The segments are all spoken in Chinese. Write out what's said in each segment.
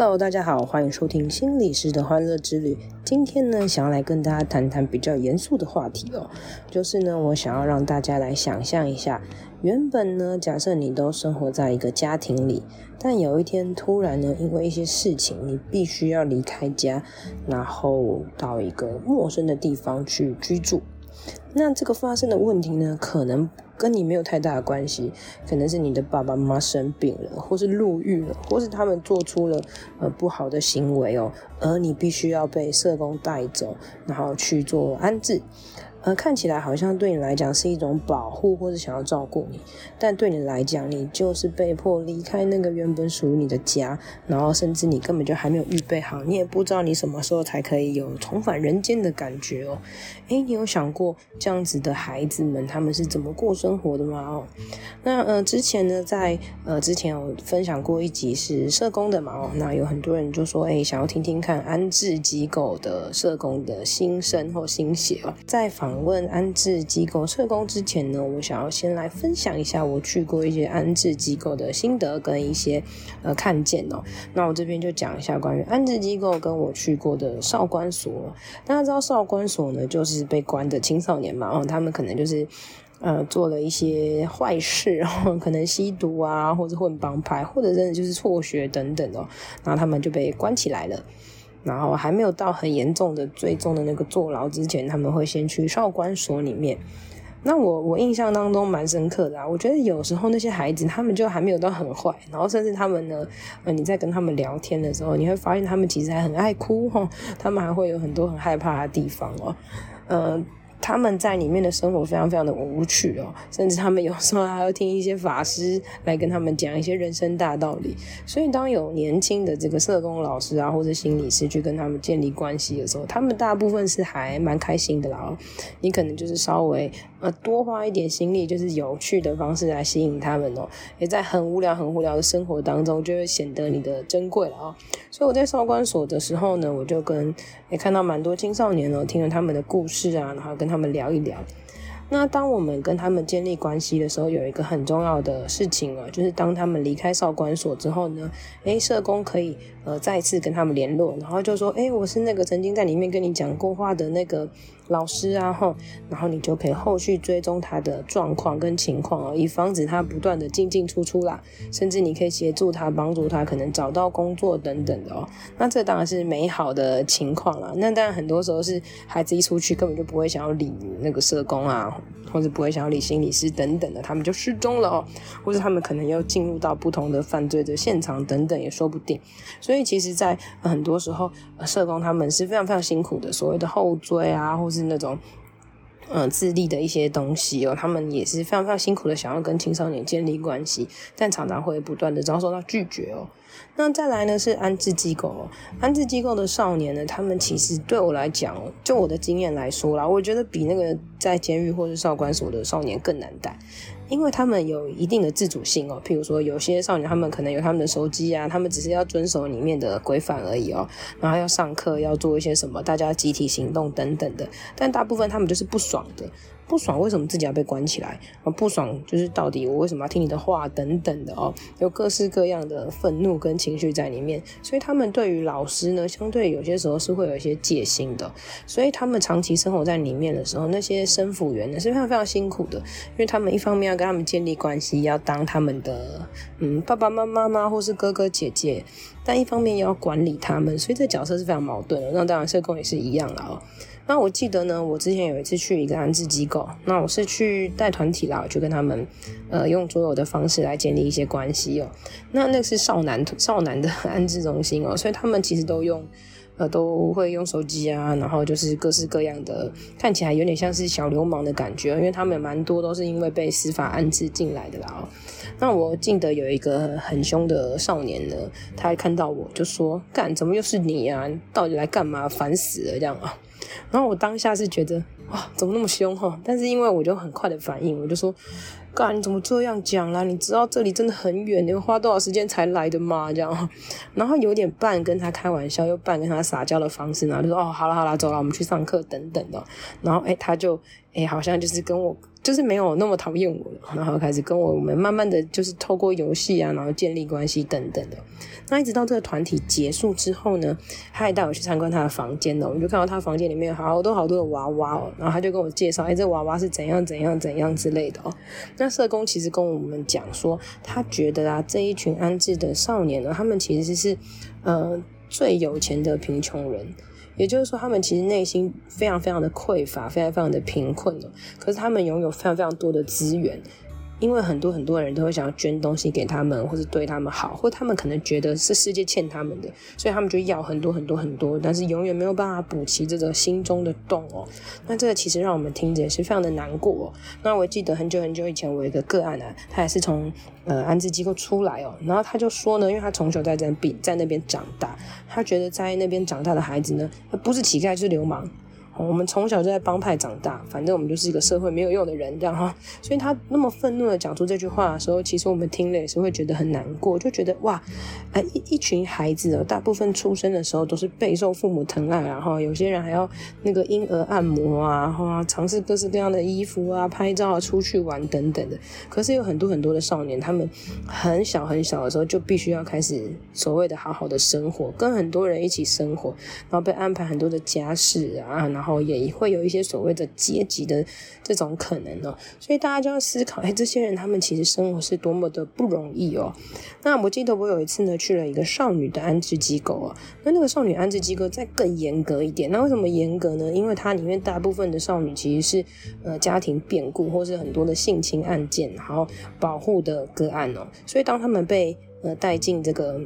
Hello，大家好，欢迎收听心理师的欢乐之旅。今天呢，想要来跟大家谈谈比较严肃的话题哦，就是呢，我想要让大家来想象一下，原本呢，假设你都生活在一个家庭里，但有一天突然呢，因为一些事情，你必须要离开家，然后到一个陌生的地方去居住。那这个发生的问题呢，可能跟你没有太大的关系，可能是你的爸爸妈妈生病了，或是入狱了，或是他们做出了呃不好的行为哦，而你必须要被社工带走，然后去做安置。呃，看起来好像对你来讲是一种保护，或者想要照顾你，但对你来讲，你就是被迫离开那个原本属于你的家，然后甚至你根本就还没有预备好，你也不知道你什么时候才可以有重返人间的感觉哦。诶，你有想过这样子的孩子们他们是怎么过生活的吗？哦，那呃之前呢，在呃之前有分享过一集是社工的嘛，哦，那有很多人就说，诶，想要听听看安置机构的社工的心声或心血哦，在访。访问安置机构社工之前呢，我想要先来分享一下我去过一些安置机构的心得跟一些呃看见哦。那我这边就讲一下关于安置机构跟我去过的少管所。大家知道少管所呢，就是被关的青少年嘛，哦，他们可能就是呃做了一些坏事，然后可能吸毒啊，或者混帮派，或者真的就是辍学等等哦，然后他们就被关起来了。然后还没有到很严重的、最终的那个坐牢之前，他们会先去少管所里面。那我我印象当中蛮深刻的啊，我觉得有时候那些孩子他们就还没有到很坏，然后甚至他们呢，呃，你在跟他们聊天的时候，你会发现他们其实还很爱哭哈，他们还会有很多很害怕的地方哦，嗯。他们在里面的生活非常非常的无趣哦，甚至他们有时候还要听一些法师来跟他们讲一些人生大道理。所以，当有年轻的这个社工老师啊，或者心理师去跟他们建立关系的时候，他们大部分是还蛮开心的啦。你可能就是稍微呃多花一点心力，就是有趣的方式来吸引他们哦，也在很无聊很无聊的生活当中，就会显得你的珍贵了哦。所以我在少管所的时候呢，我就跟也看到蛮多青少年哦，听了他们的故事啊，然后跟他们聊一聊。那当我们跟他们建立关系的时候，有一个很重要的事情啊，就是当他们离开少管所之后呢，诶，社工可以呃再次跟他们联络，然后就说，诶，我是那个曾经在里面跟你讲过话的那个老师啊，吼，然后你就可以后续追踪他的状况跟情况哦，以防止他不断的进进出出啦，甚至你可以协助他，帮助他可能找到工作等等的哦。那这当然是美好的情况啦。那当然很多时候是孩子一出去根本就不会想要理那个社工啊。或者不会想要理心理师等等的，他们就失踪了哦，或者他们可能要进入到不同的犯罪的现场等等也说不定。所以其实，在很多时候，社工他们是非常非常辛苦的，所谓的后追啊，或是是那种嗯、呃、自立的一些东西哦，他们也是非常非常辛苦的，想要跟青少年建立关系，但常常会不断的遭受到拒绝哦。那再来呢，是安置机构，安置机构的少年呢，他们其实对我来讲，就我的经验来说啦，我觉得比那个在监狱或者少管所的少年更难带，因为他们有一定的自主性哦。譬如说，有些少年他们可能有他们的手机啊，他们只是要遵守里面的规范而已哦，然后要上课要做一些什么，大家集体行动等等的，但大部分他们就是不爽的。不爽，为什么自己要被关起来？啊，不爽就是到底我为什么要听你的话等等的哦，有各式各样的愤怒跟情绪在里面，所以他们对于老师呢，相对有些时候是会有一些戒心的，所以他们长期生活在里面的时候，那些生辅员呢是非常非常辛苦的，因为他们一方面要跟他们建立关系，要当他们的嗯爸爸妈妈妈或是哥哥姐姐，但一方面要管理他们，所以这角色是非常矛盾的。那当然社工也是一样了哦。那我记得呢，我之前有一次去一个安置机构，那我是去带团体啦，我就跟他们，呃，用所有的方式来建立一些关系哦。那那是少男少男的 安置中心哦，所以他们其实都用，呃，都会用手机啊，然后就是各式各样的，看起来有点像是小流氓的感觉，因为他们蛮多都是因为被司法安置进来的啦哦。那我记得有一个很凶的少年呢，他看到我就说：“干，怎么又是你啊？到底来干嘛？烦死了这样啊！”然后我当下是觉得哇，怎么那么凶哈？但是因为我就很快的反应，我就说，哥，你怎么这样讲啦？你知道这里真的很远，你花多少时间才来的吗？这样，然后有点半跟他开玩笑，又半跟他撒娇的方式，然后就说哦，好了好了，走了，我们去上课等等的。然后哎，他就哎，好像就是跟我。就是没有那么讨厌我了，然后开始跟我们慢慢的就是透过游戏啊，然后建立关系等等的。那一直到这个团体结束之后呢，他还带我去参观他的房间呢，我们就看到他房间里面好多好多的娃娃哦，然后他就跟我介绍，哎，这娃娃是怎样怎样怎样之类的哦。那社工其实跟我们讲说，他觉得啊，这一群安置的少年呢，他们其实是呃最有钱的贫穷人。也就是说，他们其实内心非常非常的匮乏，非常非常的贫困了。可是他们拥有非常非常多的资源。因为很多很多人都会想要捐东西给他们，或者对他们好，或他们可能觉得是世界欠他们的，所以他们就要很多很多很多，但是永远没有办法补齐这个心中的洞哦。那这个其实让我们听着也是非常的难过哦。那我记得很久很久以前，我有一个个案啊，他也是从呃安置机构出来哦，然后他就说呢，因为他从小在在边在那边长大，他觉得在那边长大的孩子呢，不是乞丐就是流氓。我们从小就在帮派长大，反正我们就是一个社会没有用的人，这样哈。所以他那么愤怒的讲出这句话的时候，其实我们听了也是会觉得很难过，就觉得哇，哎，一一群孩子哦，大部分出生的时候都是备受父母疼爱，然后有些人还要那个婴儿按摩啊，然后尝试各式各样的衣服啊、拍照啊、出去玩等等的。可是有很多很多的少年，他们很小很小的时候就必须要开始所谓的好好的生活，跟很多人一起生活，然后被安排很多的家事啊，然后。然后也会有一些所谓的阶级的这种可能哦，所以大家就要思考，哎，这些人他们其实生活是多么的不容易哦。那我记得我有一次呢去了一个少女的安置机构啊，那那个少女安置机构再更严格一点。那为什么严格呢？因为它里面大部分的少女其实是呃家庭变故或是很多的性侵案件，然后保护的个案哦。所以当他们被呃带进这个。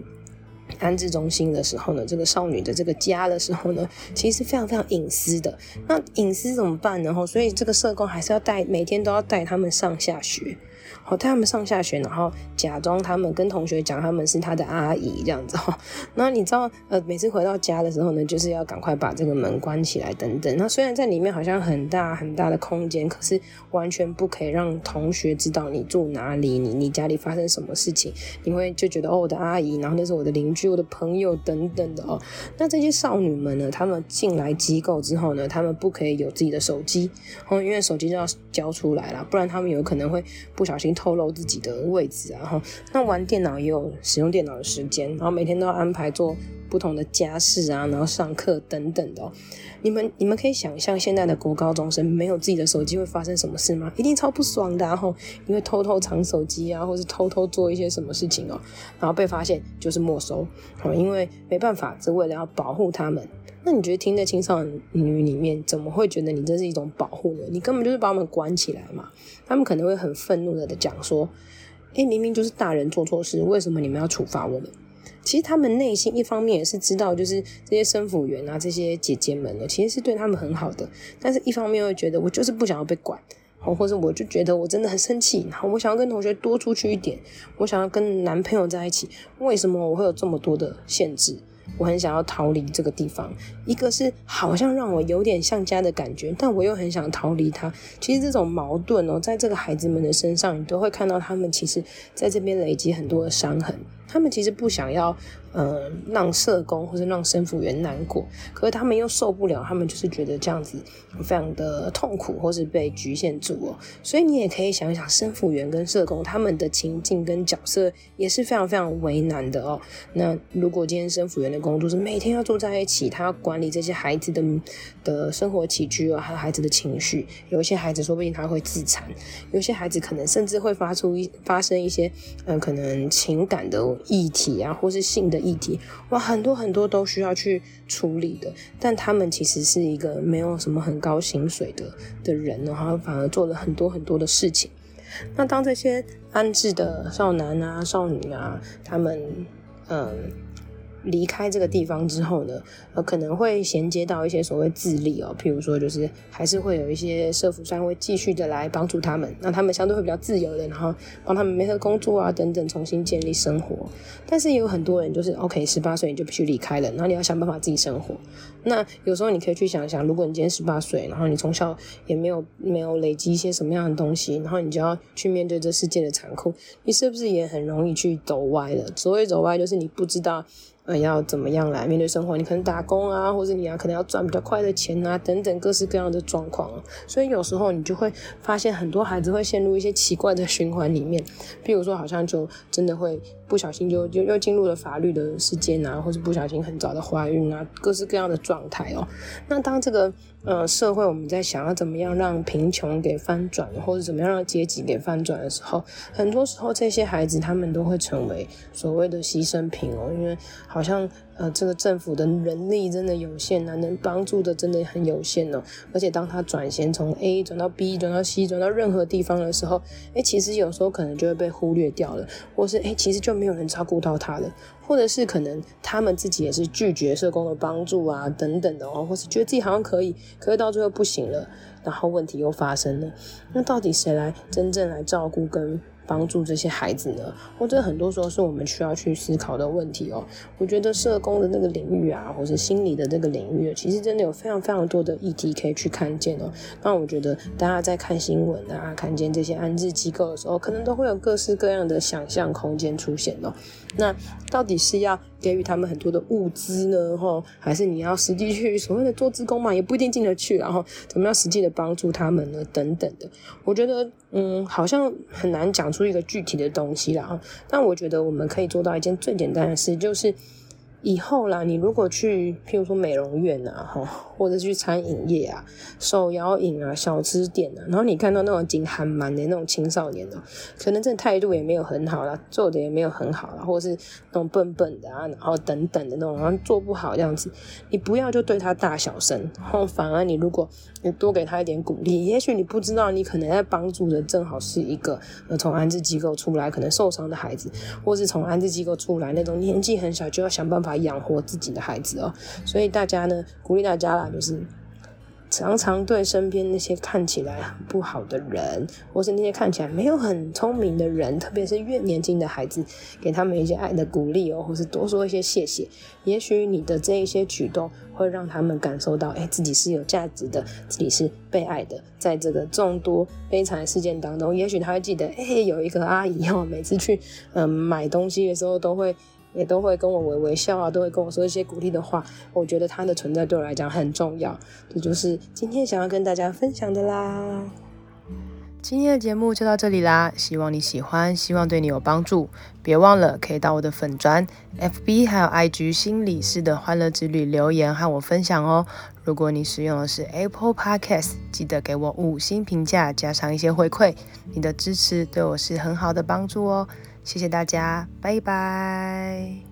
安置中心的时候呢，这个少女的这个家的时候呢，其实是非常非常隐私的。那隐私怎么办呢？所以这个社工还是要带，每天都要带他们上下学。好，带他们上下学，然后假装他们跟同学讲他们是他的阿姨这样子哈。那你知道，呃，每次回到家的时候呢，就是要赶快把这个门关起来等等。那虽然在里面好像很大很大的空间，可是完全不可以让同学知道你住哪里，你你家里发生什么事情，你会就觉得哦，我的阿姨，然后那是我的邻居、我的朋友等等的哦。那这些少女们呢，她们进来机构之后呢，她们不可以有自己的手机，哦，因为手机就要交出来了，不然她们有可能会不小心。透露自己的位置啊，然后那玩电脑也有使用电脑的时间，然后每天都要安排做不同的家事啊，然后上课等等的。你们你们可以想象现在的国高中生没有自己的手机会发生什么事吗？一定超不爽的，然后因为偷偷藏手机啊，或是偷偷做一些什么事情哦，然后被发现就是没收。因为没办法，只为了要保护他们。那你觉得听在青少女里面，怎么会觉得你这是一种保护呢？你根本就是把我们关起来嘛。他们可能会很愤怒的讲说：“诶，明明就是大人做错事，为什么你们要处罚我们？”其实他们内心一方面也是知道，就是这些生辅员啊，这些姐姐们呢，其实是对他们很好的。但是一方面会觉得，我就是不想要被管，或者我就觉得我真的很生气，然后我想要跟同学多出去一点，我想要跟男朋友在一起，为什么我会有这么多的限制？我很想要逃离这个地方，一个是好像让我有点像家的感觉，但我又很想逃离它。其实这种矛盾哦，在这个孩子们的身上，你都会看到他们其实在这边累积很多的伤痕。他们其实不想要，呃，让社工或者让生辅员难过，可是他们又受不了，他们就是觉得这样子非常的痛苦，或是被局限住哦。所以你也可以想一想，生辅员跟社工他们的情境跟角色也是非常非常为难的哦。那如果今天生辅员的工作是每天要住在一起，他要管理这些孩子的的生活起居哦，还有孩子的情绪，有一些孩子说不定他会自残，有些孩子可能甚至会发出一发生一些嗯、可能情感的。议题啊，或是性的议题，哇，很多很多都需要去处理的。但他们其实是一个没有什么很高薪水的的人，然后反而做了很多很多的事情。那当这些安置的少男啊、少女啊，他们嗯离开这个地方之后呢，呃，可能会衔接到一些所谓自立哦，譬如说就是还是会有一些社福单位继续的来帮助他们，那他们相对会比较自由的，然后帮他们媒合工作啊等等，重新建立生活。但是也有很多人就是 OK，十八岁你就必须离开了，然后你要想办法自己生活。那有时候你可以去想想，如果你今天十八岁，然后你从小也没有没有累积一些什么样的东西，然后你就要去面对这世界的残酷，你是不是也很容易去走歪了？所谓走歪，就是你不知道。要怎么样来面对生活？你可能打工啊，或者你要可能要赚比较快的钱啊，等等各式各样的状况。所以有时候你就会发现，很多孩子会陷入一些奇怪的循环里面。比如说，好像就真的会不小心就就又进入了法律的世界啊，或者不小心很早的怀孕啊，各式各样的状态哦。那当这个呃社会我们在想要怎么样让贫穷给翻转，或者怎么样让阶级给翻转的时候，很多时候这些孩子他们都会成为所谓的牺牲品哦，因为。好像呃，这个政府的人力真的有限啊，能帮助的真的很有限哦。而且当他转衔从 A 转到 B 转到 C 转到任何地方的时候，诶，其实有时候可能就会被忽略掉了，或是诶，其实就没有人照顾到他了，或者是可能他们自己也是拒绝社工的帮助啊，等等的哦，或是觉得自己好像可以，可是到最后不行了，然后问题又发生了。那到底谁来真正来照顾跟帮助这些孩子呢？或者很多时候是我们需要去思考的问题哦。我觉得社工的那个领域啊，或者心理的这个领域，其实真的有非常非常多的议题可以去看见哦。那我觉得大家在看新闻啊，看见这些安置机构的时候，可能都会有各式各样的想象空间出现哦。那到底是要给予他们很多的物资呢？哈，还是你要实际去所谓的做职工嘛？也不一定进得去，然后怎么样实际的帮助他们呢？等等的，我觉得，嗯，好像很难讲出一个具体的东西啦。但我觉得我们可以做到一件最简单的事，就是。以后啦，你如果去，譬如说美容院啊，哈，或者去餐饮业啊、手摇饮啊、小吃店啊，然后你看到那种金憨蛮的那种青少年呢，可能这态度也没有很好啦，做的也没有很好啦，或者是那种笨笨的啊，然后等等的那种，然后做不好这样子，你不要就对他大小声，然后反而你如果你多给他一点鼓励，也许你不知道，你可能在帮助的正好是一个呃从安置机构出来可能受伤的孩子，或是从安置机构出来那种年纪很小就要想办法。来养活自己的孩子哦，所以大家呢，鼓励大家啦，就是常常对身边那些看起来很不好的人，或是那些看起来没有很聪明的人，特别是越年轻的孩子，给他们一些爱的鼓励哦，或是多说一些谢谢。也许你的这一些举动会让他们感受到，哎，自己是有价值的，自己是被爱的。在这个众多悲惨事件当中，也许他会记得，哎，有一个阿姨哦，每次去嗯买东西的时候都会。也都会跟我微微笑啊，都会跟我说一些鼓励的话。我觉得他的存在对我来讲很重要，这就是今天想要跟大家分享的啦。今天的节目就到这里啦，希望你喜欢，希望对你有帮助。别忘了可以到我的粉专、FB 还有 IG 心理师的欢乐之旅留言和我分享哦。如果你使用的是 Apple Podcast，记得给我五星评价，加上一些回馈，你的支持对我是很好的帮助哦。谢谢大家，拜拜。